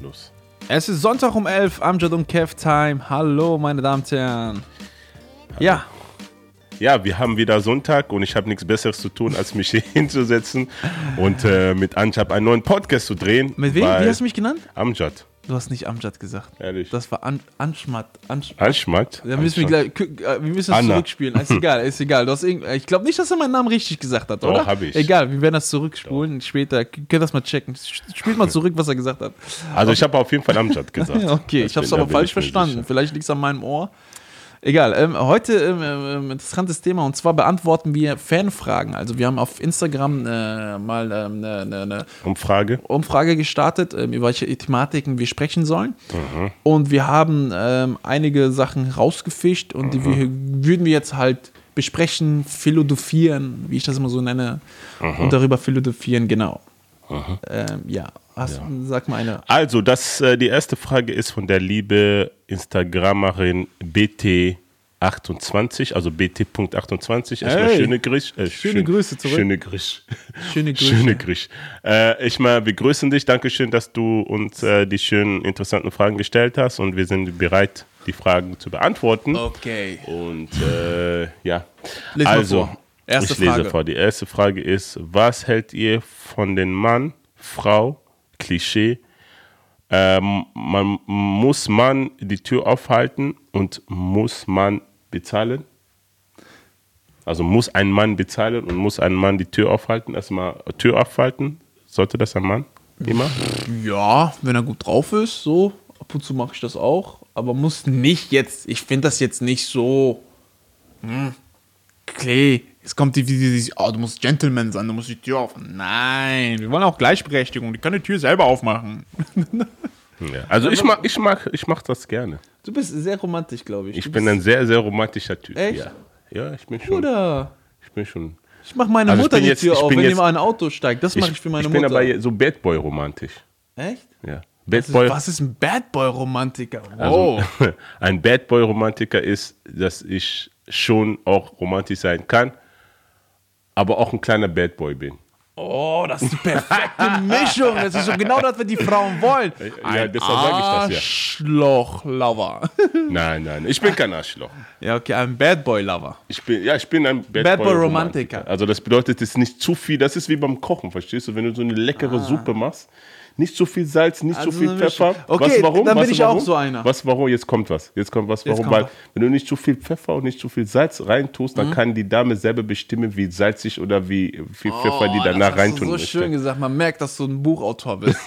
los. Es ist Sonntag um 11, Amjad und Kev Time. Hallo, meine Damen und Herren. Ja, Ja, wir haben wieder Sonntag und ich habe nichts Besseres zu tun, als mich hier hinzusetzen und äh, mit Anjab einen neuen Podcast zu drehen. mit wem? Wie hast du mich genannt? Amjad. Du hast nicht Amjad gesagt. Ehrlich. Das war An Anschmat. Ansch Anschmat. müssen wir, gleich, äh, wir müssen das Anna. zurückspielen. Ist egal, ist egal. Du hast ich glaube nicht, dass er meinen Namen richtig gesagt hat, Doch, oder? hab ich. Egal, wir werden das zurückspulen. Später könnt das mal checken. Spielt mal zurück, was er gesagt hat. Also ich habe auf jeden Fall Amjad gesagt. Okay, Das ich habe es aber falsch verstanden. Vielleicht liegt es an meinem Ohr. Egal, ähm, heute ähm, ähm, interessantes Thema und zwar beantworten wir Fanfragen. Also wir haben auf Instagram äh, mal ähm, eine, eine, eine Umfrage. Umfrage gestartet, ähm, über welche Thematiken wir sprechen sollen. Und wir haben ähm, einige Sachen rausgefischt und die wir, würden wir jetzt halt besprechen, philosophieren, wie ich das immer so nenne, und darüber philosophieren, genau. Ähm, ja, Hast, sag mal eine. Also, das, äh, die erste Frage ist von der liebe Instagramerin BT28, also BT.28. Erstmal Hey. schöne Grüße. Äh, Schöne Grüße zurück. Schöne Grüße. Schöne Grüße. Schöne Grüße. Äh, ich mal, wir grüßen dich. Dankeschön, dass du uns äh, die schönen, interessanten Fragen gestellt hast und wir sind bereit, die Fragen zu beantworten. Okay. Und äh, ja, mal also. Erste ich lese Frage. vor. Die erste Frage ist, was hält ihr von den Mann, Frau, Klischee, ähm, man muss man die Tür aufhalten und muss man bezahlen? Also muss ein Mann bezahlen und muss ein Mann die Tür aufhalten? Erstmal Tür aufhalten? Sollte das ein Mann immer? Ja, wenn er gut drauf ist, so. Ab und zu mache ich das auch. Aber muss nicht jetzt. Ich finde das jetzt nicht so. Hm, Klee. Jetzt kommt die, die, die, die oh, du musst Gentleman sein, du musst die Tür aufmachen. Nein, wir wollen auch Gleichberechtigung. Die kann die Tür selber aufmachen. Ja. Also ich mag, ich mag, ich mag das gerne. Du bist sehr romantisch, glaube ich. Ich du bin ein sehr, sehr romantischer Typ. Echt? Ja, ja ich bin schon. Bruder. Ich bin schon. Ich mache meine Also Mutter die jetzt- Tür ich auf, wenn jetzt- jemand ein Auto steigt. Das mache ich für meine ich bin Mutter. aber so Bad Boy romantisch. Echt? Ja. Was Bad ist, Boy, was ist ein Bad Boy Romantiker? also, Wow. ein Bad Boy Romantiker ist, dass ich schon auch romantisch sein kann, aber auch ein kleiner Bad Boy bin. Oh, das ist die perfekte Mischung. Das ist so genau das, was die Frauen wollen. Ja, deshalb sage ich das ja. Arschloch-Lover. Nein, nein, ich bin kein Arschloch. Ja, okay, ein Bad Boy-Lover. Ich bin, ja, ich bin ein Bad, Bad Boy. Romantiker. Also das bedeutet, es ist nicht zu viel. Das ist wie beim Kochen, verstehst du? Wenn du so eine leckere Ah. Suppe machst, nicht zu viel Salz, nicht Also zu viel. Pfeffer. Okay, was, warum? dann bin was, ich auch warum? so einer. Was, warum? Jetzt kommt was. Jetzt kommt was, warum? kommt Weil, wenn du nicht zu viel Pfeffer und nicht zu viel Salz reintust, Mhm. dann kann die Dame selber bestimmen, wie salzig oder wie viel Pfeffer die Oh, danach das hast reintun du so möchte. schön gesagt. Man merkt, dass du ein Buchautor bist.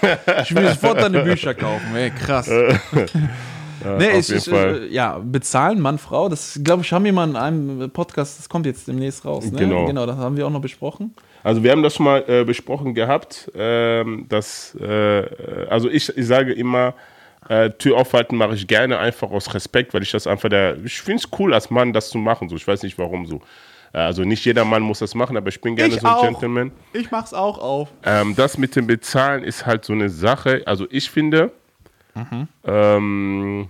Ich will sofort deine Bücher kaufen. Ey, krass. nee, auf ich, ich, äh, ja, bezahlen, Mann, Frau. Das, glaube ich, haben wir mal in einem Podcast, das kommt jetzt demnächst raus. Ne? Genau. Genau, das haben wir auch noch besprochen. Also wir haben das schon mal äh, besprochen gehabt, ähm, dass, äh, also ich, ich sage immer, äh, Tür aufhalten mache ich gerne einfach aus Respekt, weil ich das einfach der, ich finde es cool als Mann, das zu machen, so, ich weiß nicht warum so. Äh, Also nicht jeder Mann muss das machen, aber ich bin gerne Ich so ein auch. Gentleman. Ich mach's auch auf. Ähm, das mit dem Bezahlen ist halt so eine Sache. Also ich finde, ähm,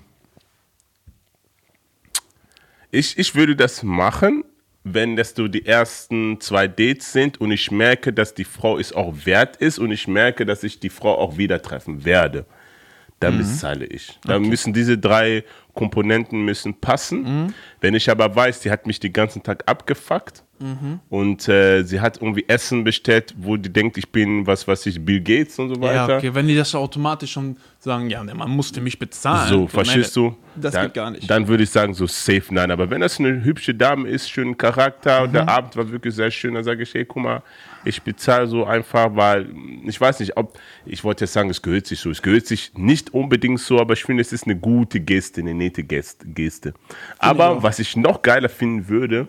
ich, ich würde das machen, wenn das so die ersten zwei Dates sind und ich merke, dass die Frau es auch wert ist und ich merke, dass ich die Frau auch wieder treffen werde. Dann bezahle ich. Dann müssen diese drei Komponenten müssen passen. Wenn ich aber weiß, die hat mich den ganzen Tag abgefuckt und äh, sie hat irgendwie Essen bestellt, wo die denkt, ich bin was, was ich Bill Gates und so weiter. Ja, okay, wenn die das automatisch schon sagen, ja, der Mann musste mich bezahlen. So, Ich verstehst meine, du? Das dann, geht gar nicht. Dann würde ich sagen, so safe nein. Aber wenn das eine hübsche Dame ist, schönen Charakter und Mhm. der Abend war wirklich sehr schön, dann sage ich, hey, guck mal, ich bezahle so einfach, weil ich weiß nicht, ob, ich wollte jetzt sagen, es gehört sich so. Es gehört sich nicht unbedingt so, aber ich finde, es ist eine gute Geste, eine nette Geste. Geste. Aber was ich noch geiler finden würde,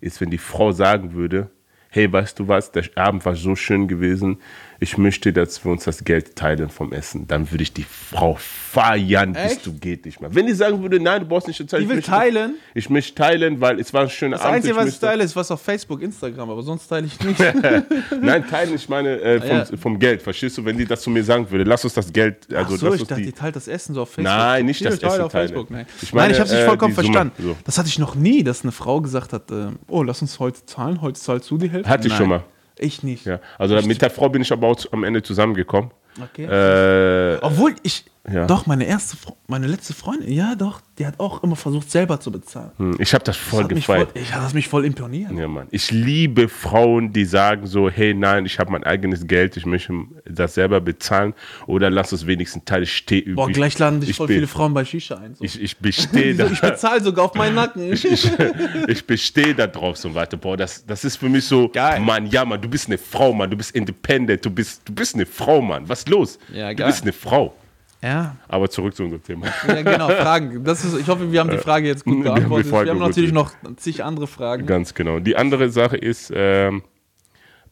ist, wenn die Frau sagen würde, hey, weißt du was, der Abend war so schön gewesen, ich möchte, dass wir uns das Geld teilen vom Essen. Dann würde ich die Frau feiern, bis Echt? du geht nicht mehr. Wenn die sagen würde, nein, du brauchst nicht teilen. Die ich will möchte- teilen? Ich möchte teilen, weil es war ein schöner Das Abend. Einzige, was ich möchte- teile, ist was auf Facebook, Instagram, aber sonst teile ich nicht. Nein, teilen, ich meine äh, vom, Ja. vom Geld. Verstehst du, wenn die das zu mir sagen würde, lass uns das Geld, also Ach so, ich dachte, die, die teilt das Essen so auf Facebook. Nein, nicht Die das Essen auf teilen. Facebook. Nein, Ich Nein, ich habe nicht äh, vollkommen verstanden. so. Das hatte ich noch nie, dass eine Frau gesagt hat, äh, oh, lass uns heute zahlen, heute zahlst du die Hälfte. Hatte ich Nein, schon mal. Ich nicht. Ja, also mit der Frau bin ich aber auch am Ende zusammengekommen. Okay. Äh, Obwohl ich, Ja. doch, meine erste, meine letzte Freundin, ja doch, die hat auch immer versucht, selber zu bezahlen. hm, ich habe das voll Das mich voll, gefeiert. ich hat das mich voll imponiert. Ja, Mann. Ich liebe Frauen, die sagen so, hey, nein, ich habe mein eigenes Geld, ich möchte das selber bezahlen oder lass es wenigstens Teil stehen. Boah, gleich laden dich ich voll bin- viele Frauen bei Shisha ein. So. Ich, ich bestehe da. ich bezahle sogar auf meinen Nacken. ich, ich bestehe da drauf so weiter. Boah, das, das ist für mich so, Geil. Mann, ja, Mann, du bist eine Frau, Mann, du bist independent, du bist, du bist eine Frau, Mann. Was ist los? Ja, du geil. bist eine Frau. Ja. Aber zurück zu unserem Thema. ja, genau, Fragen. Das ist, ich hoffe, wir haben die Frage jetzt gut Wir haben beantwortet. Wir haben, natürlich noch zig andere Fragen. Ganz genau. Die andere Sache ist, ähm,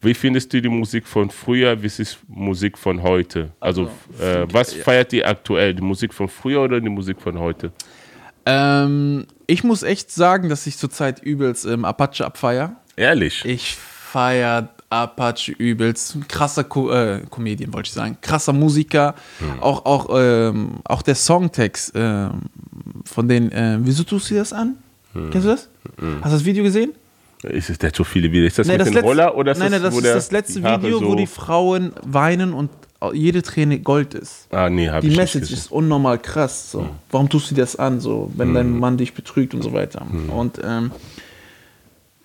wie findest du die Musik von früher, wie ist Musik von heute? Also, äh, was feiert ihr aktuell? Die Musik von früher oder die Musik von heute? Ähm, ich muss echt sagen, dass ich zurzeit übelst ähm, Apache abfeier. Ehrlich? Ich feier Apache übelst. Krasser Ko äh, Comedian, wollte ich sagen. Krasser Musiker. Auch, auch, ähm, auch der Songtext ähm, von den, äh, wieso tust du das an? Kennst du das? Hast du das Video gesehen? Ist es der so viele Videos? Ist das mit das dem letzte- Roller oder ist nein, nein, das wo ist das letzte Video, wo so- die Frauen weinen und jede Träne Gold ist. Ah, nee, hab Die ich nicht Message gesehen. ist unnormal krass. So. Warum tust du das an, so, wenn dein Mann dich betrügt und so weiter? Und ähm,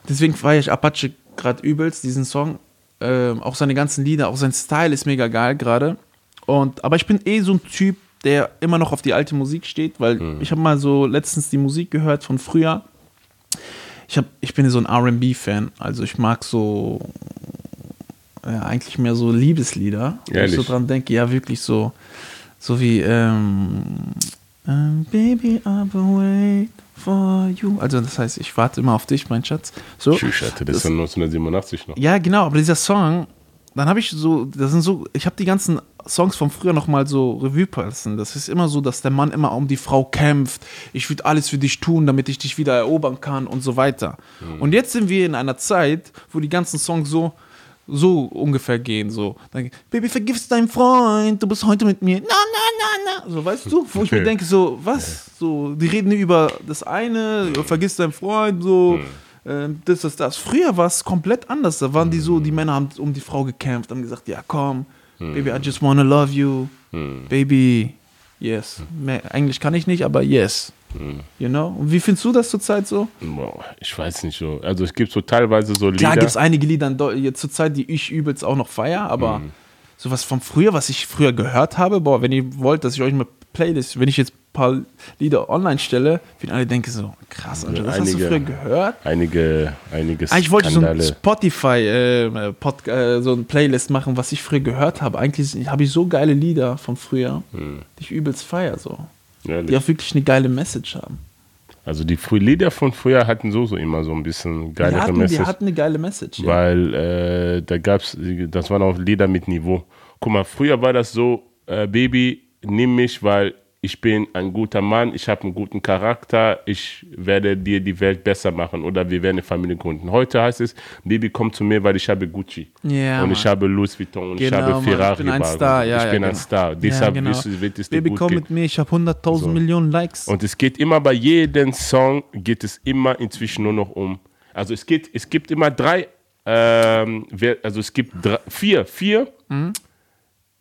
deswegen feiere ich Apache gerade übelst, diesen Song. Ähm, auch seine ganzen Lieder, auch sein Style ist mega geil gerade. Und aber ich bin eh so ein Typ, der immer noch auf die alte Musik steht, weil ich habe mal so letztens die Musik gehört von früher. Ich, hab, ich bin so ein RB-Fan, also ich mag so ja, eigentlich mehr so Liebeslieder. Wenn ich so dran denke, ja, wirklich so, so wie ähm, ähm, Baby, I've wait for you. Also das heißt, ich warte immer auf dich, mein Schatz. So. Tschüss, hatte das ist von 1987 noch. Ja, genau, aber dieser Song, dann habe ich so, das sind so, ich habe die ganzen Songs von früher nochmal so Revue passen. Das ist immer so, dass der Mann immer um die Frau kämpft. Ich würde alles für dich tun, damit ich dich wieder erobern kann und so weiter. Und jetzt sind wir in einer Zeit, wo die ganzen Songs so, so ungefähr gehen. So, dann, Baby, vergibst deinen Freund, du bist heute mit mir. Na, na, na, na. So, weißt du, wo ich mir denke, so, was? So, die reden über das eine, vergiss deinen Freund, so. äh, Das ist das. Früher war es komplett anders. Da waren die so, die Männer haben um die Frau gekämpft, haben gesagt, ja komm, Baby, I just wanna love you. Baby, yes. Mehr, Englisch kann ich nicht, aber yes. You know? Und wie findest du das zurzeit so? Boah, ich weiß nicht so. Also es gibt so teilweise so Lieder. Klar gibt es einige Lieder jetzt zurzeit, die ich übelst auch noch feier, aber sowas von früher, was ich früher gehört habe, boah, wenn ihr wollt, dass ich euch eine Playlist, wenn ich jetzt ein paar Lieder online stelle, wie alle denken so, krass, Alter, das hast du einige- früher gehört? einige, einige Eigentlich wollte ich so ein Skandale. Spotify, äh, Pod, äh, so ein Playlist machen, was ich früher gehört habe. Eigentlich habe ich so geile Lieder von früher, Hm. die ich übelst feier, so. Ehrlich. Die auch wirklich eine geile Message haben. Also die früh Lieder von früher hatten so, so immer so ein bisschen Die geilere hatten, die Message. hatten eine geile Message. Ja. Weil äh, da gab's, das waren auch Lieder mit Niveau. Guck mal, früher war das so, äh, Baby, nimm mich, weil ich bin ein guter Mann, ich habe einen guten Charakter, ich werde dir die Welt besser machen oder wir werden eine Familie gründen. Heute heißt es, Baby, komm zu mir, weil ich habe Gucci Ja, und Mann. ich habe Louis Vuitton und ich Genau, habe Mann. Ferrari. Ich bin ein. Star, ja, Ich ja, bin ein genau. Star. Deshalb ja, genau. wirst wird es dir Baby, gut komm gehen. mit mir, ich habe 100.000 Millionen Likes. Und es geht immer bei jedem Song, geht es immer inzwischen nur noch um. Also es geht, es gibt immer drei, ähm, also es gibt drei, vier, vier Mhm.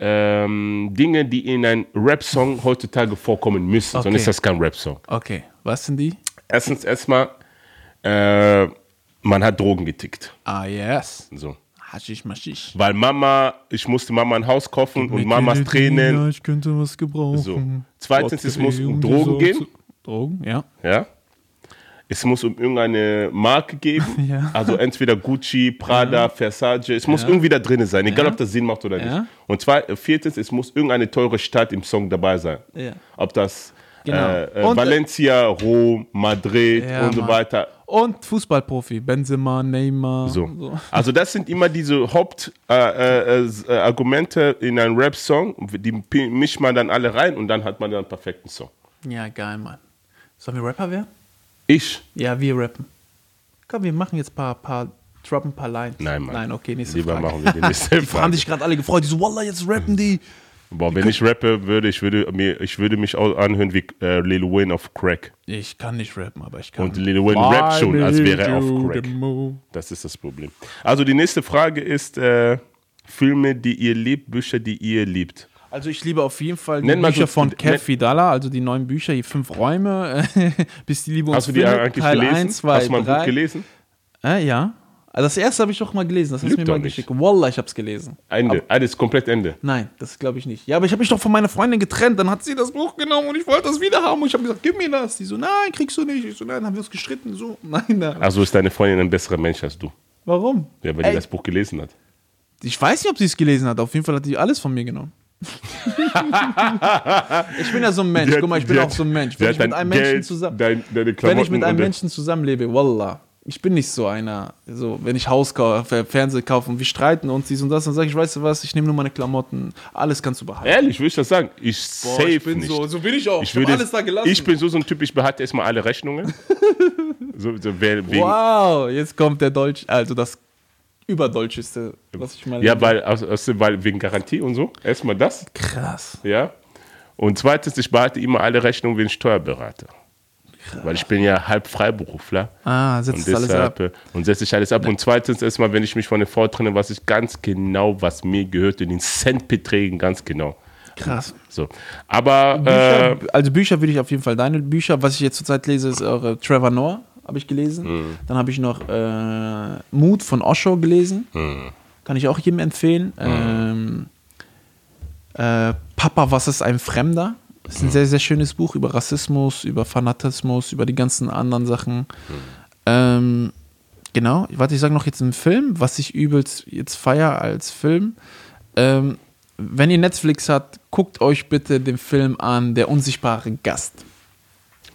Ähm, Dinge, die in einem Rap-Song heutzutage vorkommen müssen. Okay. Sonst ist das kein Rap-Song. Okay, was sind die? Erstens erstmal, äh, man hat Drogen getickt. Ah, yes. So. Haschisch, maschisch. Weil Mama, ich musste Mama ein Haus kaufen und Mamas Tränen. Ja, ich könnte was gebrauchen. So. Zweitens, es muss um Drogen gehen. Drogen, ja. Ja. Es muss um irgendeine Marke geben. Ja. Also entweder Gucci, Prada, Versace. Es muss irgendwie da drin sein, egal Ja. ob das Sinn macht oder Ja. nicht. Und zwei, äh, viertens, es muss irgendeine teure Stadt im Song dabei sein. Ja. Ob das Genau. äh, äh, Und- Valencia, Rom, Madrid Ja, und so Mann. weiter. Und Fußballprofi, Benzema, Neymar. So. Also das sind immer diese Hauptargumente äh, äh, äh, in einem Rap-Song. Die mischt man dann alle rein und dann hat man dann einen perfekten Song. Ja, geil, Mann. Sollen wir Rapper werden? Ich? Ja, wir rappen. Komm, wir machen jetzt ein paar, paar droppen ein paar Lines. Nein, Mann. Nein, okay, nächste Lieber Frage. machen wir die nächste Die Frage. haben sich gerade alle gefreut. Die so, Wallah, jetzt rappen die. Boah, wenn ich rappe würde, ich würde mir, ich würde mich auch anhören wie äh, Lil Wayne auf Crack. Ich kann nicht rappen, aber ich kann. Und Lil Wayne rappt schon, als wäre er auf Crack. Das ist das Problem. Also die nächste Frage ist äh, Filme, die ihr liebt, Bücher, die ihr liebt. Also ich liebe auf jeden Fall die Nenn mal Bücher so- von Kev Vidala, also die neuen Bücher, die fünf Räume, bis die Liebe uns Hast du die findet, eigentlich Teil gelesen? 1, 2, Hast du mein 3. Buch gelesen? Äh, ja. Also das erste habe ich doch mal gelesen, das hast du mir mal nicht. geschickt. Wallah, ich habe es gelesen. Ende. Alles komplett Ende. Nein, das glaube ich nicht. Ja, aber ich habe mich doch von meiner Freundin getrennt, dann hat sie das Buch genommen und ich wollte das wieder haben und ich habe gesagt, gib mir das. Die so, nein, kriegst du nicht. Ich so, nein, dann haben wir uns gestritten. So, nein, nein. Also ist deine Freundin ein besserer Mensch als du. Warum? Ja, weil Ey, die das Buch gelesen hat. Ich weiß nicht, ob sie es gelesen hat. Auf jeden Fall hat die alles von mir genommen. Ich bin ja so ein Mensch. Hat- Guck mal, ich bin hat- auch so ein Mensch. Wenn ich mit einem Menschen Geld, zusammen, dein- wenn ich mit einem Menschen zusammenlebe, wallah. Ich bin nicht so einer, so, wenn ich Haus kaufe, Fernseher kaufe und wir streiten uns dies und das, dann sage ich, weißt du was, ich nehme nur meine Klamotten, alles kannst du behalten. Ehrlich, würde ich das sagen? Ich Boah, safe ich bin nicht. so, so bin ich auch. ich, Ich, würde, alles da gelassen. ich bin so, so ein Typ, ich behalte erstmal alle Rechnungen. so, so, wow, jetzt kommt der Deutsch, also das überdeutscheste, was ich mal Ja, weil, aus, aus, weil wegen Garantie und so. Erstmal das, krass. ja. Und zweitens, ich behalte immer alle Rechnungen wegen Steuerberater. Weil ich bin ja halb Freiberufler. Ah, Und setzt alles deshalb, ab. äh, und setze ich alles ab. Und zweitens erstmal, wenn ich mich von der Frau trenne, weiß ich ganz genau, was mir gehört, in den Centbeträgen ganz genau. Krass. So. Aber Bücher, äh, also Bücher würde ich auf jeden Fall deine Bücher. Was ich jetzt zurzeit lese, ist eure Trevor Noah, habe ich gelesen. Hm. Dann habe ich noch äh, Mut von Osho gelesen. Hm. Kann ich auch jedem empfehlen. Ähm, äh, Papa, was ist ein Fremder? Das ist ein sehr, sehr schönes Buch über Rassismus, über Fanatismus, über die ganzen anderen Sachen. Ähm, genau, warte, ich sage noch jetzt einen Film, was ich übelst jetzt feier als Film. Ähm, wenn ihr Netflix habt, guckt euch bitte den Film an, Der unsichtbare Gast.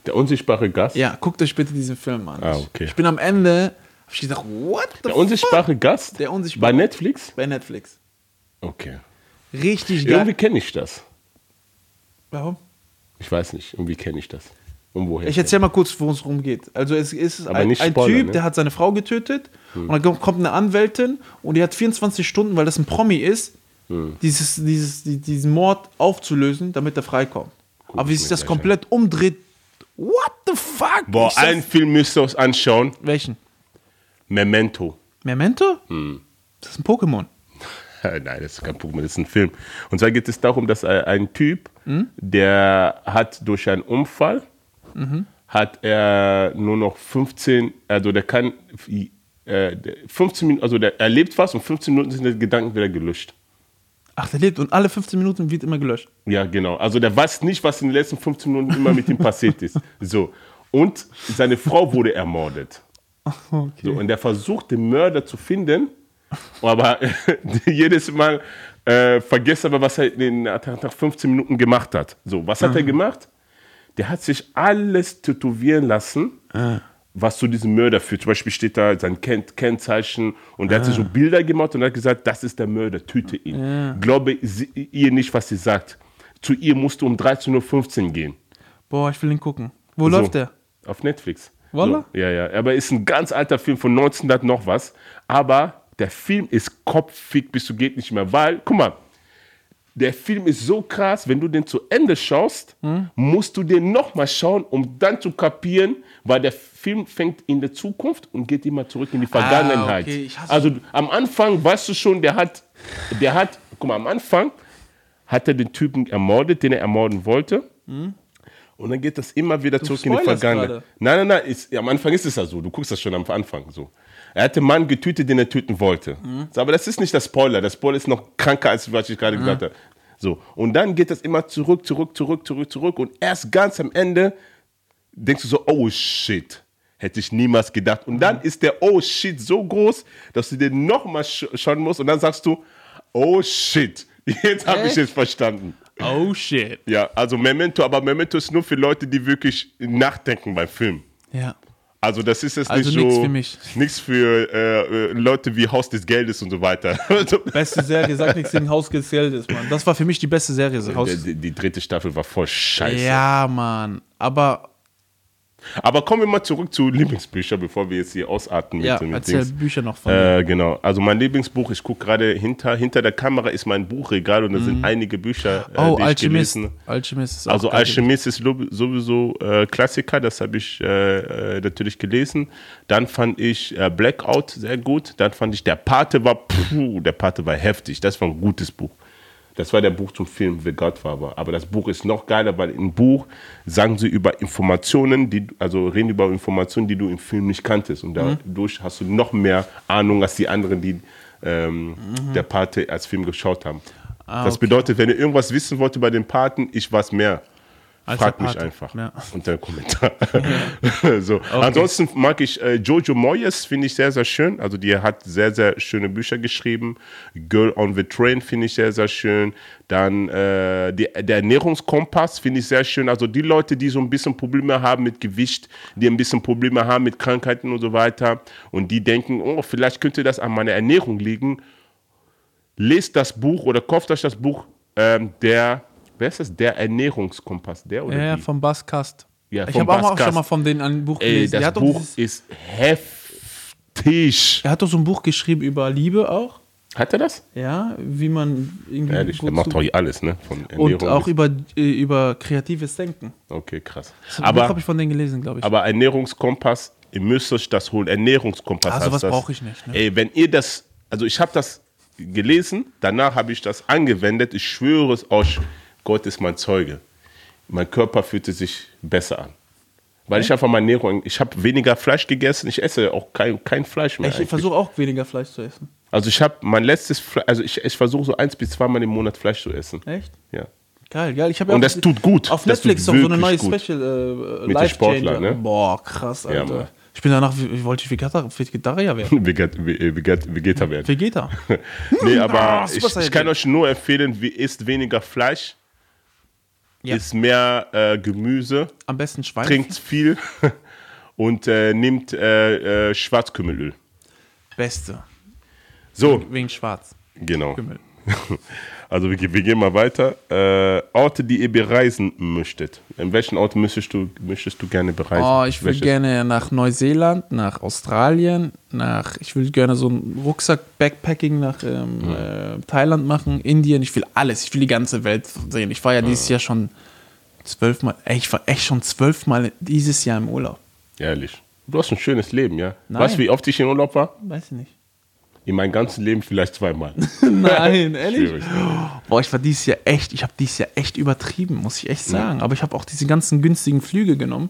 Der unsichtbare Gast, Ja, guckt euch bitte diesen Film an. Ah, okay. Ich bin am Ende, hab ich gedacht, what the der unsichtbare Gast Der unsichtbare- bei Netflix? fuck? Bei Netflix. Okay. Richtig geil. Irgendwie kenne ich das. Warum? Ich weiß nicht, irgendwie kenne ich das. Und woher? Ich erzähl mal kurz, worum es rumgeht. Also es ist Aber ein, nicht ein spoilern, Typ, ne? der hat seine Frau getötet und dann kommt- eine Anwältin und die hat 24 Stunden, weil das ein Promi ist, dieses, dieses, die- diesen Mord aufzulösen, damit er freikommt. Aber wie ich sich das komplett umdreht, what the fuck? Boah, Ich einen Film müsst ihr euch anschauen. Welchen? Memento. Memento? Hm. Das ist ein Pokémon. Nein, das ist kein Pokémon, das ist ein Film. Und zwar geht es darum, dass ein ein Typ, Hm? der hat durch einen Unfall, Mhm. hat er nur noch 15, also der kann, äh, der 15 Minuten, also der, er lebt fast und 15 Minuten sind die Gedanken wieder gelöscht. Ach, der lebt und alle 15 Minuten wird immer gelöscht. Ja, genau. Also der weiß nicht, was in den letzten 15 Minuten immer mit ihm passiert ist. So. Und seine Frau wurde ermordet. So, und er versucht, den Mörder zu finden, aber jedes Mal äh, vergisst aber, was er in, nach, nach 15 Minuten gemacht hat. So, was hat er gemacht? Der hat sich alles tätowieren lassen, was zu diesem Mörder führt. Zum Beispiel steht da sein Ken Kennzeichen und er hat sich so Bilder gemacht und hat gesagt, das ist der Mörder, töte ihn. Glaube sie, ihr nicht, was sie sagt. Zu ihr musst du um 13.15 Uhr gehen. Boah, ich will ihn gucken. Wo So. läuft der? Auf Netflix. Wallah? So, ja, ja. Aber ist ein ganz alter Film von 1900 noch was. Aber der Film ist kopfig bis du geht nicht mehr, weil, guck mal, der Film ist so krass, wenn du den zu Ende schaust, Hm? musst du den nochmal schauen, um dann zu kapieren, weil der Film fängt in der Zukunft und geht immer zurück in die Vergangenheit. Ah, okay, Also am Anfang weißt du schon, der hat, der hat, guck mal, am Anfang hat er den Typen ermordet, den er ermorden wollte. Und dann geht das immer wieder zurück in die Vergangenheit. gerade. Nein, nein, nein, ist, am Anfang ist es ja so. Du guckst das schon am Anfang so. Er hat den Mann getötet, den er töten wollte. Mhm. So, aber das ist nicht der Spoiler. Der Spoiler ist noch kranker, als was ich gerade gesagt habe. So. Und dann geht das immer zurück, zurück, zurück, zurück, zurück. Und erst ganz am Ende denkst du so, oh shit. Hätte ich niemals gedacht. Und Mhm. dann ist der Oh shit so groß, dass du den nochmal sch schauen musst. Und dann sagst du, oh shit. Jetzt habe ich es verstanden. Oh shit. Ja, also Memento, aber Memento ist nur für Leute, die wirklich nachdenken beim Film. Ja. Also das ist jetzt Also nicht nichts so für mich. nichts für äh, äh, Leute wie Haus des Geldes und so weiter. Also, Beste Serie, sag nichts gegen Haus des Geldes, Mann. Das war für mich die beste Serie. so Haus die, die dritte Staffel war voll scheiße. ja, Mann. Aber Aber kommen wir mal zurück zu Lieblingsbüchern, bevor wir jetzt hier ausarten ja, mit, mit erzähl Dings. Bücher noch von. Äh, genau. Also mein Lieblingsbuch, ich gucke gerade hinter, hinter der Kamera ist mein Buchregal und da sind einige Bücher, äh, Oh, die ich Alchemist. gelesen Alchemist ist Also. Alchemist ist sowieso äh, Klassiker, das habe ich äh, äh, natürlich gelesen. Dann fand ich äh, Blackout sehr gut. Dann fand ich Der Pate war, puh, der Pate war heftig. Das war ein gutes Buch. Das war der Buch zum Film The Godfather. Aber das Buch ist noch geiler, weil im Buch sagen sie über Informationen, die, also reden über Informationen, die du im Film nicht kanntest. Und dadurch hast du noch mehr Ahnung als die anderen, die ähm, der Pate als Film geschaut haben. das okay. bedeutet, wenn ihr irgendwas wissen wollt über den Paten, ich weiß mehr. Als Frag mich einfach ja. unter den Kommentar. so. Ansonsten mag ich äh, Jojo Moyes, finde ich sehr, sehr schön. Also die hat sehr, sehr schöne Bücher geschrieben. Girl on the Train finde ich sehr, sehr schön. Dann äh, die, der Ernährungskompass finde ich sehr schön. Also die Leute, die so ein bisschen Probleme haben mit Gewicht, die ein bisschen Probleme haben mit Krankheiten und so weiter und die denken, oh, vielleicht könnte das an meiner Ernährung liegen, lest das Buch oder kauft euch das Buch ähm, der, wer ist das? Der Ernährungskompass, der oder Ja, ja, die? vom Basskast. Ja, ich vom habe auch Baskast. schon mal von denen ein Buch Ey, gelesen. das hat doch Buch dieses- ist heftig. Er hat doch so ein Buch geschrieben über Liebe auch. Hat er das? Ja, wie man irgendwie. Ehrlich, der macht doch alles, ne? Von und Ernährung. auch bis- über, äh, über kreatives Denken. okay, krass. Das Buch habe Aber, ich von denen gelesen, glaube ich. aber Ernährungskompass, ihr müsst euch das holen. Ernährungskompass. Ah, heißt sowas das. brauche ich nicht, ne? Ey, wenn ihr das, also ich habe das gelesen, danach habe ich das angewendet. Ich schwöre es euch, Gott ist mein Zeuge. Mein Körper fühlte sich besser an. Weil ich einfach meine Ernährung, ich habe weniger Fleisch gegessen, ich esse auch kein, kein Fleisch mehr. ich versuche auch weniger Fleisch zu essen. Also ich habe mein letztes, Fle also ich, ich versuche so eins bis zweimal im Monat Fleisch zu essen. Echt? Ja. Geil, geil. Ich hab ja Und das tut gut. Auf Das Netflix auch so eine neue gut. Special äh, den Life Sportlern, Changer. ne? Boah, krass, Ja, Alter. Mann. ich bin danach, wie- wollte ich Vegetar Vegetarier werden. Veget, Ve- Veget, Vegeta werden. Vegeta. Nee, aber Ah, ich, ich kann euch nur empfehlen, wie isst weniger Fleisch, Ja. isst mehr äh, Gemüse, Am besten Schwein. trinkt viel und äh, nimmt äh, äh, Schwarzkümmelöl. Beste. So, Wegen Schwarz. genau. Kümmel. Also wir, wir gehen mal weiter. Äh, Orte, die ihr bereisen möchtet. In welchen Ort möchtest du, möchtest du gerne bereisen? Oh, ich Welches? gerne nach Neuseeland, nach Australien, nach, ich würde gerne so ein Rucksack-Backpacking nach ähm, äh, Thailand machen, Indien. Ich will alles, ich will die ganze Welt sehen. Ich war ja dieses Jahr schon zwölfmal, ey, ich war echt schon zwölfmal dieses Jahr im Urlaub. Ehrlich. Du hast ein schönes Leben, ja? Nein. Weißt du, wie oft ich in Urlaub war? Weiß ich nicht. In meinem ganzen Leben vielleicht zweimal. Nein, ehrlich? Schwierig. Boah, ich war dieses Jahr echt, ich habe dieses Jahr echt übertrieben, muss ich echt sagen. Aber ich habe auch diese ganzen günstigen Flüge genommen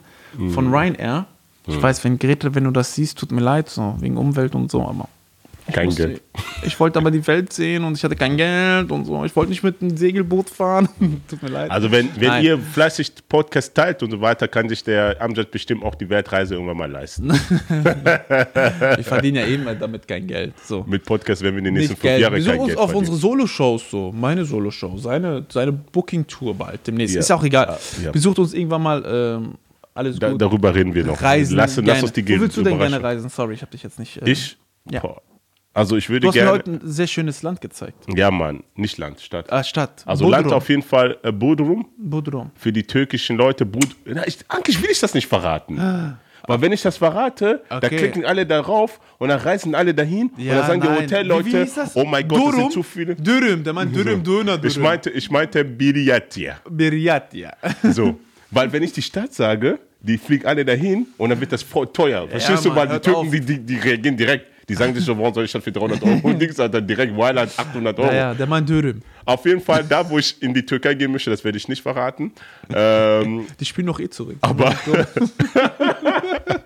von Ryanair. Ich weiß, wenn Greta, wenn du das siehst, tut mir leid, so wegen Umwelt und so, aber Kein musste- Geld. Ich wollte aber die Welt sehen und ich hatte kein Geld und so. Ich wollte nicht mit einem Segelboot fahren. tut mir leid. Also wenn, wenn Nein. ihr fleißig Podcast teilt und so weiter, kann sich der Amjad bestimmt auch die Weltreise irgendwann mal leisten. ich verdiene ja eben damit kein Geld. So. Mit Podcast werden wir in den nächsten Nicht fünf Geld. Jahren Besuch kein uns Geld auf verdienen. unsere Solo-Shows so. Meine Solo-Show. Seine, seine Booking-Tour bald demnächst. Ja. Ist ja auch egal. Ja, ja. Besucht uns irgendwann mal. Ähm, alles Da, gut. darüber reden wir noch. Reisen. Lass, lass uns die Wo willst du denn gerne reisen? Sorry, ich habe dich jetzt nicht. äh, Ich? Ja. Boah. Also ich würde Du hast mir gerne. heute ein sehr schönes Land gezeigt. ja, Mann, nicht Land, Stadt. Ah, Stadt. also Bodrum. Land auf jeden Fall äh, Bodrum. Bodrum. Für die türkischen Leute. Bud Na, ich, eigentlich will ich das nicht verraten. Weil wenn ich das verrate, dann Okay. klicken alle darauf und dann reisen alle dahin und dann sagen die nein. Hotelleute, hieß das? oh mein Gott, das Durum? sind zu viele. Dürüm, der meint Dürüm, Döner, Dürüm. Ich meinte, ich meinte Biriatia. Biriatia. So. Weil wenn ich die Stadt sage, die fliegen alle dahin und dann wird das voll teuer. Verstehst du? Mann, Weil die Türken, auf. die, die, die reagieren direkt. Die sagen sich so, warum soll ich das für 300 Euro? Und nix, dann direkt Weiland 800 Euro. Ja, ja, der meint Dürüm. Auf jeden Fall, da wo ich in die Türkei gehen möchte, das werde ich nicht verraten. Ähm, Die spielen noch eh zurück. aber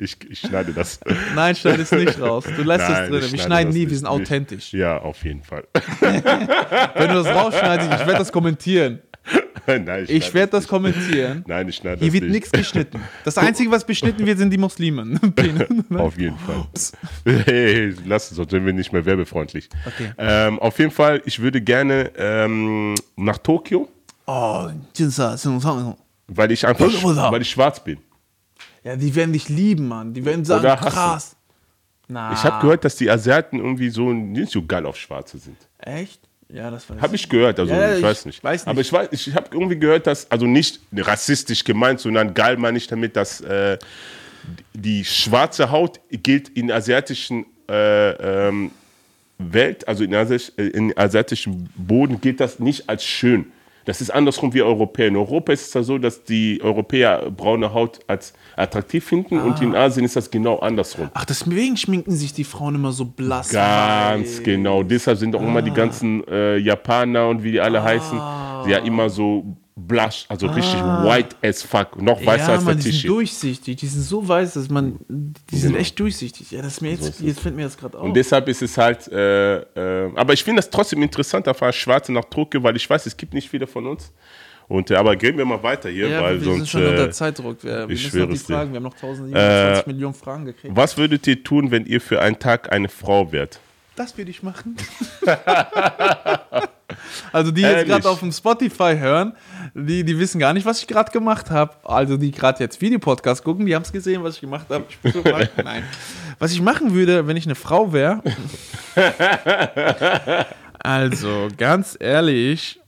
ich, ich schneide das. Nein, schneid es nicht raus. Du lässt Nein, es drin. ich Wir schneide schneiden nie, nicht, wir sind nicht. authentisch. Ja, auf jeden Fall. Wenn du das rausschneidest, ich werde das kommentieren. Nein, Ich schneide werde das nicht. kommentieren. Nein, ich schneide Hier das wird nicht. nichts geschnitten. Das Einzige, was beschnitten wird, sind die Muslimen. Auf jeden Fall. Hey, lass es, sonst sind wir nicht mehr werbefreundlich. Okay. Ähm, auf jeden Fall, ich würde gerne ähm, nach Tokio, oh, weil ich einfach, weil ich schwarz bin. Ja, die werden dich lieben, Mann. Die werden sagen, krass. Na, Ich habe gehört, dass die Asiaten irgendwie so nicht so geil auf Schwarze sind. Echt? Ja, das weiß Habe ich gehört, also Ja, ich, ich weiß nicht. weiß nicht. Aber ich weiß, ich habe irgendwie gehört, dass, also nicht rassistisch gemeint, sondern geil meine ich damit, dass äh, die schwarze Haut gilt in asiatischen äh, ähm, Welt, also in, äh, in asiatischen Boden gilt das nicht als schön. Das ist andersrum wie Europäer. In Europa ist es ja so, dass die Europäer braune Haut als attraktiv finden und in Asien ist das genau andersrum. Ach, deswegen schminken sich die Frauen immer so blass. Ganz weiß. genau. Deshalb sind auch immer die ganzen äh, Japaner und wie die alle heißen, ja immer so blush, also richtig white as fuck. Noch weißer ja, als man, der die Tisch. sind durchsichtig. Die sind so weiß, dass man. Die sind echt durchsichtig. Ja, das ist mir jetzt, jetzt fällt mir das gerade auf. Und deshalb ist es halt, äh, äh, aber ich finde das trotzdem interessant, auf eine Schwarze nach Drucke, weil ich weiß, es gibt nicht viele von uns. Und, äh, aber gehen wir mal weiter hier, ja, weil wir sonst. sind schon unter Äh, Zeitdruck. Wir, wir ich müssen die. Fragen. Wir haben noch 1720 Millionen Fragen gekriegt. was würdet ihr tun, wenn ihr für einen Tag eine Frau wärt? Das würde ich machen. also die jetzt gerade auf dem Spotify hören, die, die wissen gar nicht, was ich gerade gemacht habe. Also die gerade jetzt Videopodcast gucken, die haben es gesehen, was ich gemacht habe. Ich bin so Nein. Was ich machen würde, wenn ich eine Frau wäre. also ganz ehrlich.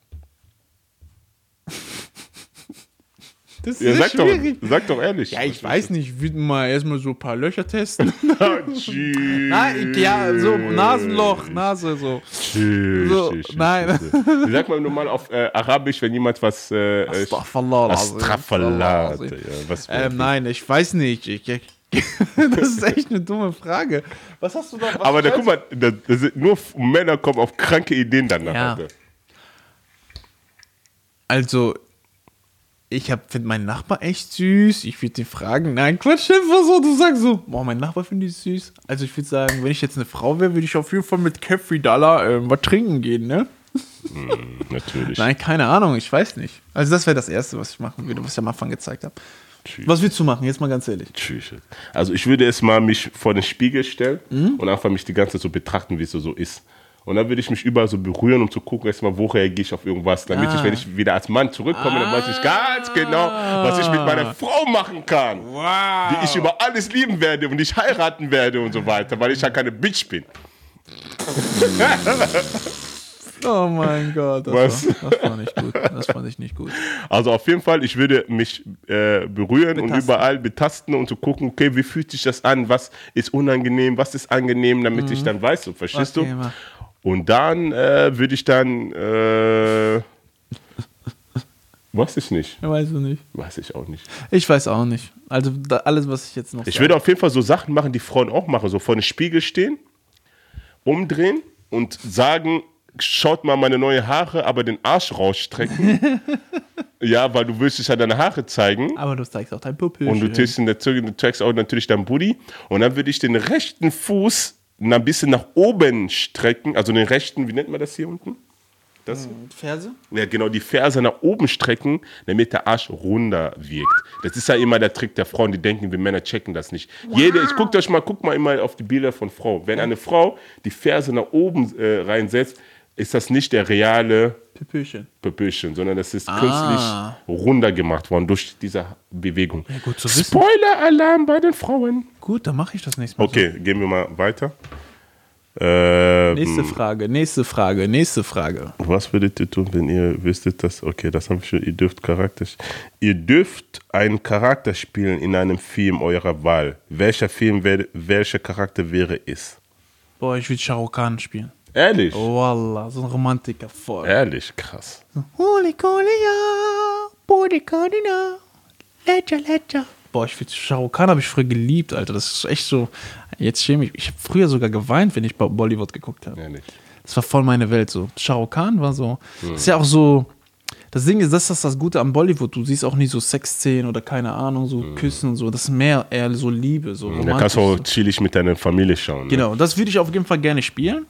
Das ist Ja, sehr sag, doch, schwierig. sag doch ehrlich. Ja, ich weiß nicht, ich würde mal erstmal so ein paar Löcher testen. Tschüss. Nein, ja, so Nasenloch, Nase, so. Tschüss. So, tschüss, nein. tschüss. Wie sagt man normal auf äh, Arabisch, wenn jemand was. Äh, äh. Astrafallah. Astaghfirullah Ja, was Ähm, nein, ich weiß nicht. Ich, ich, das ist echt eine dumme Frage. Was hast du da? Aber da, guck mal, da, da nur Männer kommen auf kranke Ideen danach. Ja. Alter. Also, ich finde meinen Nachbar echt süß. Ich würde ihn fragen, nein, Quatsch, einfach so. Du sagst so, boah, mein Nachbar finde ich süß. Also, ich würde sagen, wenn ich jetzt eine Frau wäre, würde ich auf jeden Fall mit Caffrey Dollar ähm, was trinken gehen, ne? Natürlich. Nein, keine Ahnung, ich weiß nicht. Also, das wäre das Erste, was ich machen würde, was ich am Anfang gezeigt habe. Tschüss. Was willst du machen? Jetzt mal ganz ehrlich. Tschüss. Also ich würde erstmal mich vor den Spiegel stellen Mhm. und einfach mich die ganze Zeit so betrachten, wie es so ist. Und dann würde ich mich überall so berühren, um zu gucken, erstmal, wo reagiere ich auf irgendwas, damit Ah. ich, wenn ich wieder als Mann zurückkomme, dann weiß ich ganz genau, was ich mit meiner Frau machen kann. Wow. Die ich über alles lieben werde und ich heiraten werde und so weiter, weil ich ja keine Bitch bin. Oh mein Gott, das, Was? War, das war nicht gut. Das fand ich nicht gut. Also auf jeden Fall, ich würde mich äh, berühren und Betasten. überall betasten und zu gucken, okay, wie fühlt sich das an, was ist unangenehm, was ist angenehm, damit ich dann weiß, so, verstehst Okay, du? mach. Und dann äh, würde ich dann, äh, weiß ich nicht, Ja, weiß ich nicht. weiß ich auch nicht. Ich weiß auch nicht. Also da, alles, was ich jetzt noch Ich sage. würde auf jeden Fall so Sachen machen, die Frauen auch machen, so vor dem Spiegel stehen, umdrehen und sagen, schaut mal meine neue Haare, aber den Arsch rausstrecken. ja, weil du willst dich ja deine Haare zeigen. Aber du zeigst auch dein Puppel. Und du in der, du trägst auch natürlich dein Booty. Und dann würde ich den rechten Fuß ein bisschen nach oben strecken. Also den rechten, wie nennt man das hier unten? Das? Ferse? Ja, genau, die Ferse nach oben strecken, damit der Arsch runder wirkt. Das ist ja immer der Trick der Frauen, die denken, wir Männer checken das nicht. Jede, ich guckt euch mal, guck mal immer auf die Bilder von Frauen. Wenn eine Frau die Ferse nach oben äh, reinsetzt, ist das nicht der reale Püppelchen. Pöpöchen, sondern das ist Ah. künstlich runder gemacht worden durch diese Bewegung. Ja, gut zu wissen. Spoiler-Alarm bei den Frauen. Gut, dann mache ich das nächste Mal. Okay, gehen wir mal weiter. Ähm, So. Nächste Frage, nächste Frage, nächste Frage. Was würdet ihr tun, wenn ihr wüsstet, dass, okay, das haben wir schon, ihr dürft Charakter, ihr dürft einen Charakter spielen in einem Film eurer Wahl. Welcher Film, welcher Charakter wäre es? Boah, ich Shah Rukh Khan spielen. Ehrlich? Oh. Wallah, so ein Romantiker voll. Ehrlich, krass. Holy Kolia, Body Kardina, Ledger, Ledger. Boah, ich will Shah Rukh Khan habe ich früher geliebt, Alter. Das ist echt so. Jetzt schäme ich. Ich habe früher sogar geweint, wenn ich Bo- Bollywood geguckt habe. Ehrlich. Das war voll meine Welt so. Shah Rukh Khan war so. Das ist ja auch so. Das Ding ist, das ist das Gute am Bollywood. Du siehst auch nicht so Sexszenen oder keine Ahnung, so Küssen und so. Das ist mehr eher so Liebe, so Da romantisch. kannst du auch chillig mit deiner Familie schauen. Ne? Genau, das würde ich auf jeden Fall gerne spielen.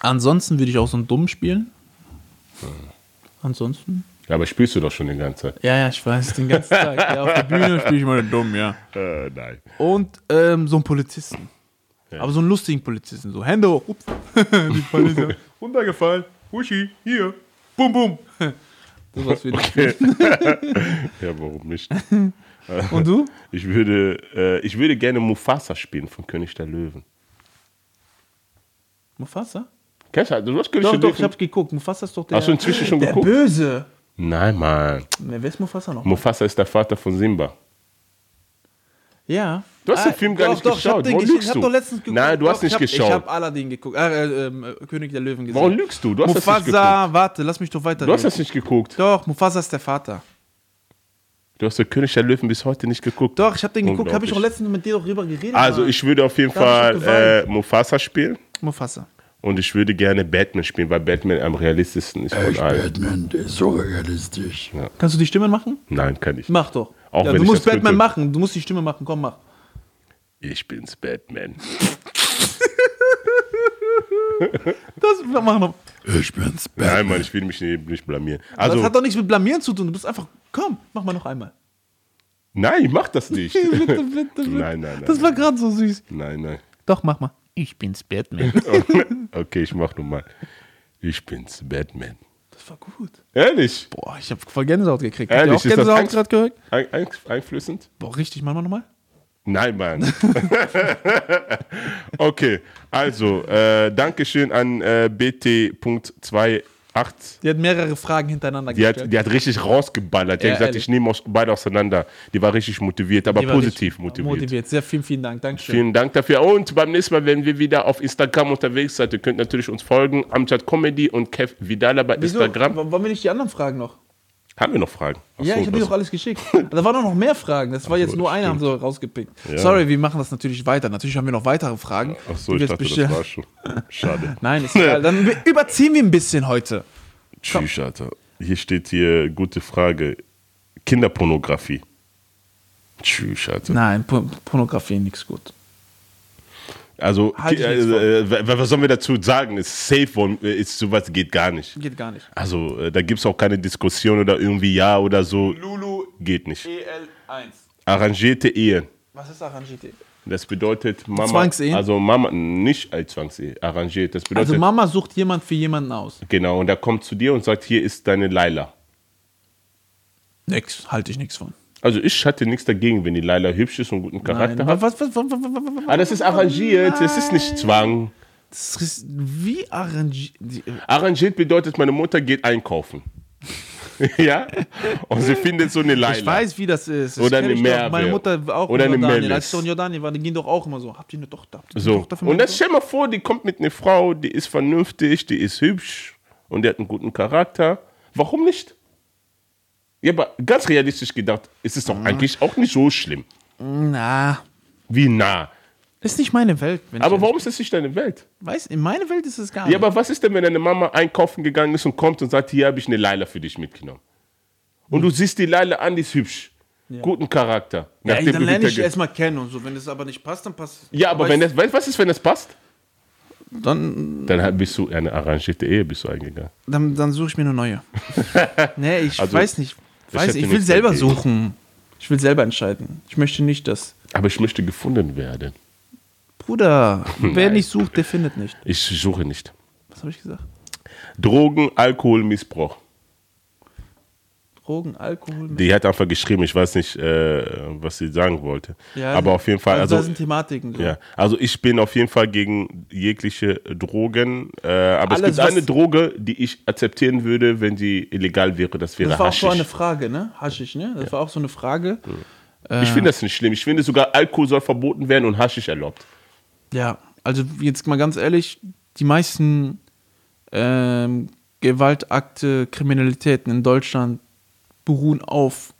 Ansonsten würde ich auch so einen Dumm spielen. Ansonsten? Ja, aber spielst du doch schon die ganze Zeit. Ja, ja, ich weiß, den ganzen Tag. Ja, auf der Bühne spiele ich mal den Dumm, ja. Äh, nein. Und ähm, so einen Polizisten. Aber so einen lustigen Polizisten. So, Hände hoch. Ups. Die Polizei. Runtergefallen. Huschi, hier. Bum, bum. So was würde ich. Ja, warum nicht? Und du? Ich würde, äh, ich würde gerne Mufasa spielen von König der Löwen. Mufasa? Kennst du, du hast König Doch, der doch, Löwen? ich hab's geguckt. Mufasa ist doch der. Hast du inzwischen schon der geguckt? Böse. Nein, Mann. Wer ist Mufasa noch? Mufasa ist der Vater von Simba. Ja. Du hast den Film gar nicht doch, geschaut. Ich hab, lügst ich hab du? doch letztens geguckt. Nein, du hast Doch, nicht ich hab, geschaut. Ich habe Aladdin geguckt. Äh, äh, ähm, König der Löwen gesehen. Warum lügst du? Du hast das nicht geguckt. Mufasa, warte, lass mich doch weiter. Du hast das nicht geguckt. Doch, Mufasa ist der Vater. Du hast den König der Löwen bis heute nicht geguckt. Doch, ich habe den geguckt, habe ich auch letztens mit dir darüber geredet. Also ich würde auf jeden hab Fall doch äh, Mufasa spielen Mufasa. und ich würde gerne Batman spielen, weil Batman am realistischsten ist von Echt, allen. Batman, der ist so realistisch. Kannst du die Stimme machen? Nein, kann ich. Mach doch. Auch ja, wenn du musst das Batman könnte. machen. Du musst die Stimme machen. Komm, mach. Ich bin's Batman. Das mach noch. Ich bin's, Batman. Nein, Mann, ich will mich nicht, nicht blamieren. das Also, hat doch nichts mit Blamieren zu tun. Du bist einfach. Komm, mach mal noch einmal. nein, ich mach das nicht. bitte, bitte, bitte. Nein, nein, nein. Das war gerade so süß. Nein, nein. Doch, mach mal. Ich bin's Batman. Okay, ich mach nochmal. Ich bin's Batman. Das war gut. Ehrlich? Boah, ich habe voll Gänsehaut gekriegt. Habt ihr Ehrlich, auch ist das Gänsehaut Angst- gerade gehört? Ein, ein, einflößend? Boah, richtig. Machen wir nochmal. Nein, Mann. okay, also, äh, Dankeschön an äh, BT.28. Die hat mehrere Fragen hintereinander Die hat, gestellt. die hat richtig rausgeballert. Die Ja, hat gesagt, ehrlich. ich nehme beide auseinander. Die war richtig motiviert, aber positiv motiviert. Motiviert. Sehr vielen, vielen Dank. Dankeschön. Vielen Dank dafür. Und beim nächsten Mal, wenn wir wieder auf Instagram unterwegs seid, ihr könnt natürlich uns folgen. Amjad Comedy und Kev Vidala bei Wieso? Instagram. Wollen wir nicht die anderen Fragen noch? Haben wir noch Fragen? Ach ja, so, ich habe das- doch alles geschickt. Da waren doch noch mehr Fragen. Das war Ach so, jetzt nur eine, haben sie rausgepickt. Ja. Sorry, wir machen das natürlich weiter. Natürlich haben wir noch weitere Fragen. Ach so, die wir ich dachte, das war schon. Schade. Nein, ist egal. Dann überziehen wir ein bisschen heute. Tschüss, Alter. Hier steht hier, gute Frage. Kinderpornografie. Tschüss, Alter. Nein, Por- Pornografie nichts gut. Also, Halt äh, äh, was sollen wir dazu sagen? Ist safe, und, ist sowas geht gar nicht. Geht gar nicht. Also, äh, da gibt es auch keine Diskussion oder irgendwie ja oder so. Lulu Geht nicht. EL1. Arrangierte Ehe. Was ist arrangierte? Das bedeutet Mama. Zwangsehen? Also Mama, nicht als Zwangsehe, arrangiert. Das bedeutet, Also Mama sucht jemand für jemanden aus. genau, und er kommt zu dir und sagt, hier ist deine Laila. Nix, halte ich nichts von. Also ich hatte nichts dagegen, wenn die Laila hübsch ist und guten Charakter Nein. hat. Was, was, was, Aber das ist arrangiert, das ist nicht Zwang. das ist wie arrangiert. Arrangiert bedeutet, meine Mutter geht einkaufen. ja? Und sie findet so eine Laila. Ich weiß, wie das ist. Das Oder eine. Merve. Meine Mutter auch Oder in eine Jordanien. Als ich in Jordanien war, die gehen doch auch immer so. Habt ihr eine Tochter? Habt ihr eine So. Tochter für Und das stell mal vor, die kommt mit einer Frau, die ist vernünftig, die ist hübsch und die hat einen guten Charakter. Warum nicht? Ja, aber ganz realistisch gedacht, ist es doch Mhm. eigentlich auch nicht so schlimm. Na, Wie nah. ist nicht meine Welt. Aber warum ist das nicht deine Welt? Weiß, in meine Welt ist es gar Ja, nicht. aber was ist denn, wenn deine Mama einkaufen gegangen ist und kommt und sagt, hier habe ich eine Leila für dich mitgenommen? Und du siehst die Leila an, die ist hübsch. Guten Charakter. ja, dann lerne ich erstmal kennen und so. Wenn es aber nicht passt, dann passt Ja, aber wenn das, weißt was ist, wenn das passt? dann, Dann bist du eine arrangierte Ehe bist du eingegangen. dann, dann suche ich mir eine neue. nee, ich Also, weiß nicht. Ich Weiß, ich will selber dagegen. suchen. Ich will selber entscheiden. Ich möchte nicht, dass. Aber ich möchte gefunden werden. Bruder, wer nicht sucht, der findet nicht. Ich suche nicht. Was habe ich gesagt? Drogen, Alkohol, Missbrauch. Drogen, Alkohol. Die hat einfach geschrieben, ich weiß nicht, äh, was sie sagen wollte. Ja, Aber auf jeden Fall, also, also, da sind Thematiken. So. ja, also ich bin auf jeden Fall gegen jegliche Drogen. Äh, aber Alles, es gibt eine Droge, die ich akzeptieren würde, wenn sie illegal wäre. Das wäre Das war auch so Haschisch. eine Frage, ne? Haschisch, ne? Das war auch so eine Frage. ich finde das nicht schlimm. Ich finde sogar Alkohol soll verboten werden und Haschisch erlaubt. Ja, also jetzt mal ganz ehrlich, die meisten ähm, Gewaltakte, Kriminalitäten in Deutschland beruhen auf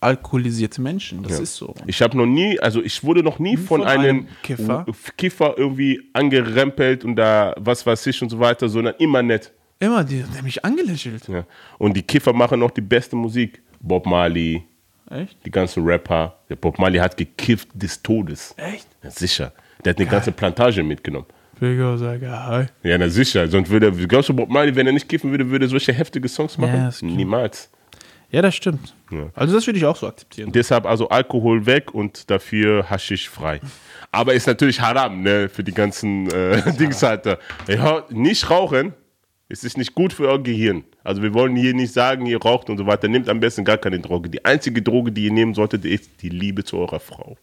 alkoholisierte Menschen. Das ist so. Ich habe noch nie, also ich wurde noch nie von, von einem, Kiffer? Kiffer irgendwie angerempelt und da was weiß ich und so weiter, sondern immer nett. Immer, die haben mich angelächelt. Ja. Und die Kiffer machen noch die beste Musik. Bob Marley, Echt? die ganzen Rapper. Der Bob Marley hat gekifft des Todes. Echt? Ja, sicher. Der hat eine ganze Plantage mitgenommen. Hi. Ja, na sicher. Sonst würde, glaubst du, Bob Marley, wenn er nicht kiffen würde, würde er solche heftige Songs machen? Ja. Niemals. Ja, das stimmt. Ja. Also das würde ich auch so akzeptieren. Deshalb also Alkohol weg und dafür Haschisch frei. Aber ist natürlich haram, ne, für die ganzen äh, Dings halt. da. Ja, nicht rauchen. Es ist nicht gut für euer Gehirn. Also wir wollen hier nicht sagen, ihr raucht und so weiter. Nehmt am besten gar keine Droge. Die einzige Droge, die ihr nehmen solltet, ist die Liebe zu eurer Frau.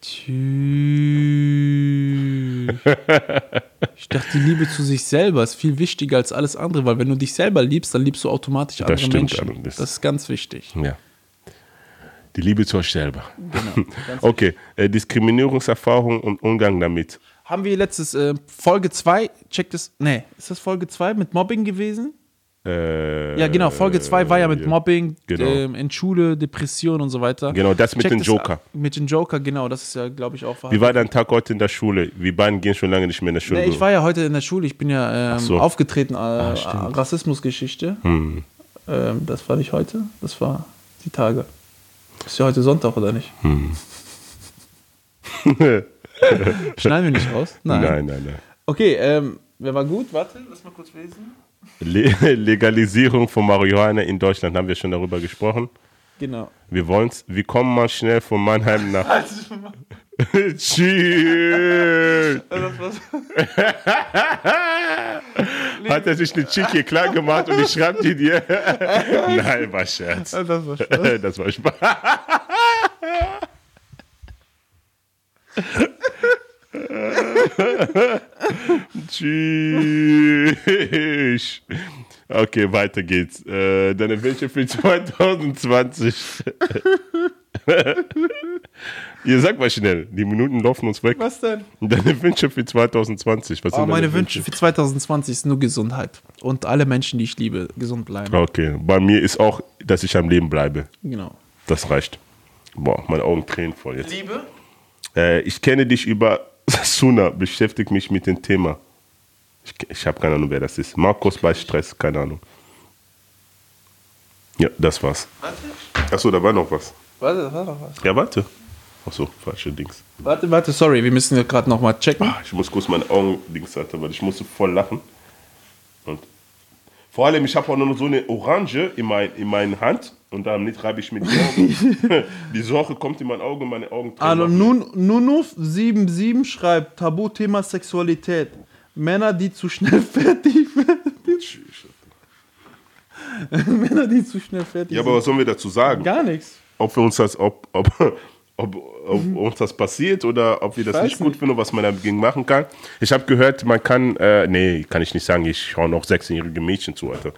Tschüss. Ich dachte, die Liebe zu sich selber ist viel wichtiger als alles andere, weil wenn du dich selber liebst, dann liebst du automatisch andere stimmt Menschen. allerdings. Das ist ganz wichtig. Ja. Die Liebe zu euch selber. Genau. Okay, äh, Diskriminierungserfahrung und Umgang damit. Haben wir letztes äh, Folge 2, checkt es, nee, ist das Folge 2 mit Mobbing gewesen? Äh, Ja, genau, Folge 2 war ja mit ja. Mobbing, Genau. ähm, in Schule, Depression und so weiter. Genau, das mit dem Joker. Mit dem Joker, genau, das ist ja, glaube ich, auch Wie war dein Tag heute in der Schule? Wir beiden gehen schon lange nicht mehr in der Schule. Nee, ich war ja heute in der Schule, ich bin ja ähm, so. Ah, aufgetreten, äh, Rassismusgeschichte. Hm. Ähm, das war nicht heute, das war die Tage. Ist ja heute Sonntag, oder nicht? Hm. Schneiden wir nicht raus? nein, nein, nein. Okay, ähm, wer war gut? Warte, lass mal kurz lesen. Le Legalisierung von Marihuana in Deutschland, haben wir schon darüber gesprochen. Genau. Wir wollen's, wir kommen mal schnell von Mannheim nach. Chill! Hat er sich eine Chick hier klar gemacht und ich schreib die dir? Nein, war Scherz. Das war Spaß. Das war Spaß. Tschüss. Okay, weiter geht's. Äh, deine Wünsche für 2020. Ihr sagt mal schnell, die Minuten laufen uns weg. Was denn? Deine Wünsche für 2020. Was Oh, sind meine Wünsche für 2020 ist nur Gesundheit. Und alle Menschen, die ich liebe, gesund bleiben. Okay, bei mir ist auch, dass ich am Leben bleibe. Genau. Das reicht. Boah, meine Augen tränen voll jetzt. Liebe? Äh, ich kenne dich über Suna, beschäftige mich mit dem Thema. Ich, ich habe keine Ahnung, wer das ist. Markus bei Stress, keine Ahnung. Ja, das war's. Warte, Achso, da war noch was. warte, da war noch was. Ja, warte. Achso, falsche Dings. Warte, warte, sorry, wir müssen ja gerade nochmal checken. Ah, Ich muss kurz meine Augen Dings halten, weil ich musste voll lachen. Und vor allem, ich habe auch noch so eine Orange in, mein, in meiner Hand und damit reibe ich mir die Augen. die Sorge kommt in mein Auge und meine Augen Also Nun, Nunuf77 schreibt Tabuthema Sexualität. Männer, die zu schnell fertig werden. Männer, die zu schnell fertig Ja, aber was sollen wir dazu sagen? sind. Gar nichts. ob wir uns das, ob, ob, ob, ob uns das passiert oder ob wir das weiß nicht gut nicht. finden was man dagegen machen kann. Ich habe gehört, man kann, äh, nee, kann ich nicht sagen, ich schaue noch 16-jährige Mädchen zu, Alter.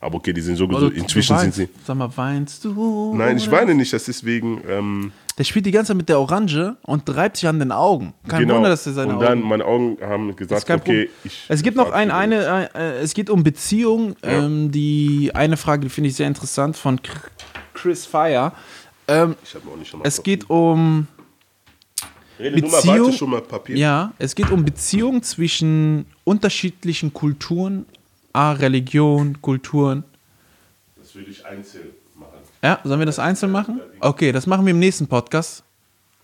Aber okay, die sind so Also, gesund. Inzwischen sind sie. Sag mal, weinst du? Nein, ich weine nicht, das ist wegen. Ähm, Der spielt die ganze Zeit mit der Orange und reibt sich an den Augen. Kein genau. Wunder, dass er seine Und dann, Augen. meine Augen haben gesagt, okay, ich. Es gibt noch ein, eine, äh, es geht um Beziehung. Ähm, die eine Frage, die finde ich sehr interessant von Chr- Chris Fire. Ähm. Ich hab auch nicht schon mal es geht um Rede mal Beziehung- weiter, schon mal Papier. Ja, es geht um Beziehungen zwischen unterschiedlichen Kulturen, A, Religion, Kulturen. Das würde ich einzeln machen. Ja, sollen wir das einzeln machen? Okay, das machen wir im nächsten Podcast.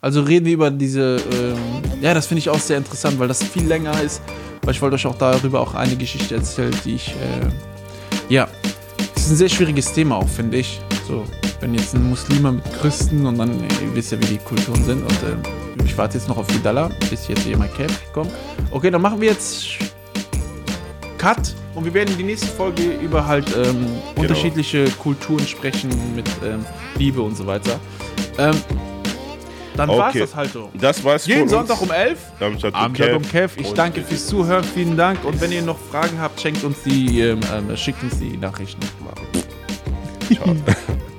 Also reden wir über diese, ähm, ja, das finde ich auch sehr interessant, weil das viel länger ist. Weil ich wollte euch auch darüber auch eine Geschichte erzählen, die ich, äh, ja, das ist ein sehr schwieriges Thema auch, finde ich. So, wenn jetzt ein Muslime mit Christen und dann, äh, ihr wisst ja, wie die Kulturen sind und äh, ich warte jetzt noch auf die Dollar, bis jetzt hier mein Cap kommt. Okay, dann machen wir jetzt Cut und wir werden die nächste Folge über halt ähm, unterschiedliche Kulturen sprechen mit ähm, Liebe und so weiter. Ähm, dann war's Okay. das halt so. Das war's Jeden von uns. Sonntag um 11 Amstatt am Kev. um Kev. Ich danke fürs Zuhören, vielen Dank. Und wenn ihr noch Fragen habt, schenkt uns die, ähm, ähm, schickt uns die Nachrichten. Ciao.